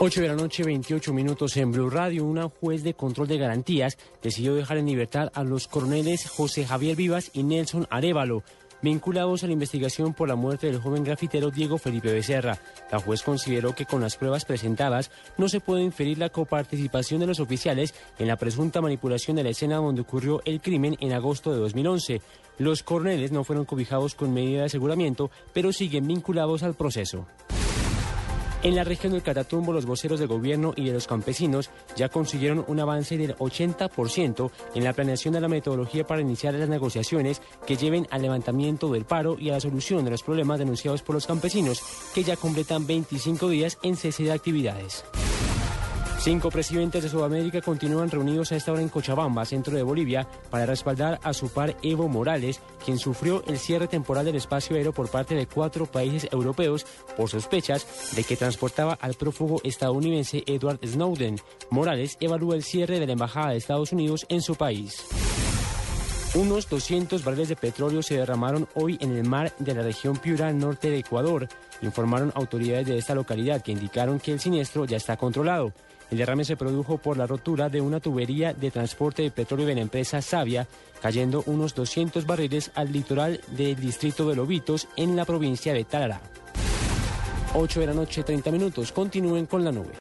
8 de la noche, 28 minutos en Blue Radio. Una juez de control de garantías decidió dejar en libertad a los coroneles José Javier Vivas y Nelson Arevalo, vinculados a la investigación por la muerte del joven grafitero Diego Felipe Becerra. La juez consideró que con las pruebas presentadas no se puede inferir la coparticipación de los oficiales en la presunta manipulación de la escena donde ocurrió el crimen en agosto de 2011. Los coroneles no fueron cobijados con medida de aseguramiento, pero siguen vinculados al proceso. En la región del Catatumbo, los voceros del gobierno y de los campesinos ya consiguieron un avance del 80% en la planeación de la metodología para iniciar las negociaciones que lleven al levantamiento del paro y a la solución de los problemas denunciados por los campesinos, que ya completan 25 días en cese de actividades. Cinco presidentes de Sudamérica continúan reunidos a esta hora en Cochabamba, centro de Bolivia, para respaldar a su par Evo Morales, quien sufrió el cierre temporal del espacio aéreo por parte de cuatro países europeos por sospechas de que transportaba al prófugo estadounidense Edward Snowden. Morales evalúa el cierre de la Embajada de Estados Unidos en su país. Unos 200 barriles de petróleo se derramaron hoy en el mar de la región Piura, norte de Ecuador, informaron autoridades de esta localidad que indicaron que el siniestro ya está controlado. El derrame se produjo por la rotura de una tubería de transporte de petróleo de la empresa Savia, cayendo unos 200 barriles al litoral del distrito de Lobitos en la provincia de Tarará. 8 de la noche, 30 minutos. Continúen con la nube.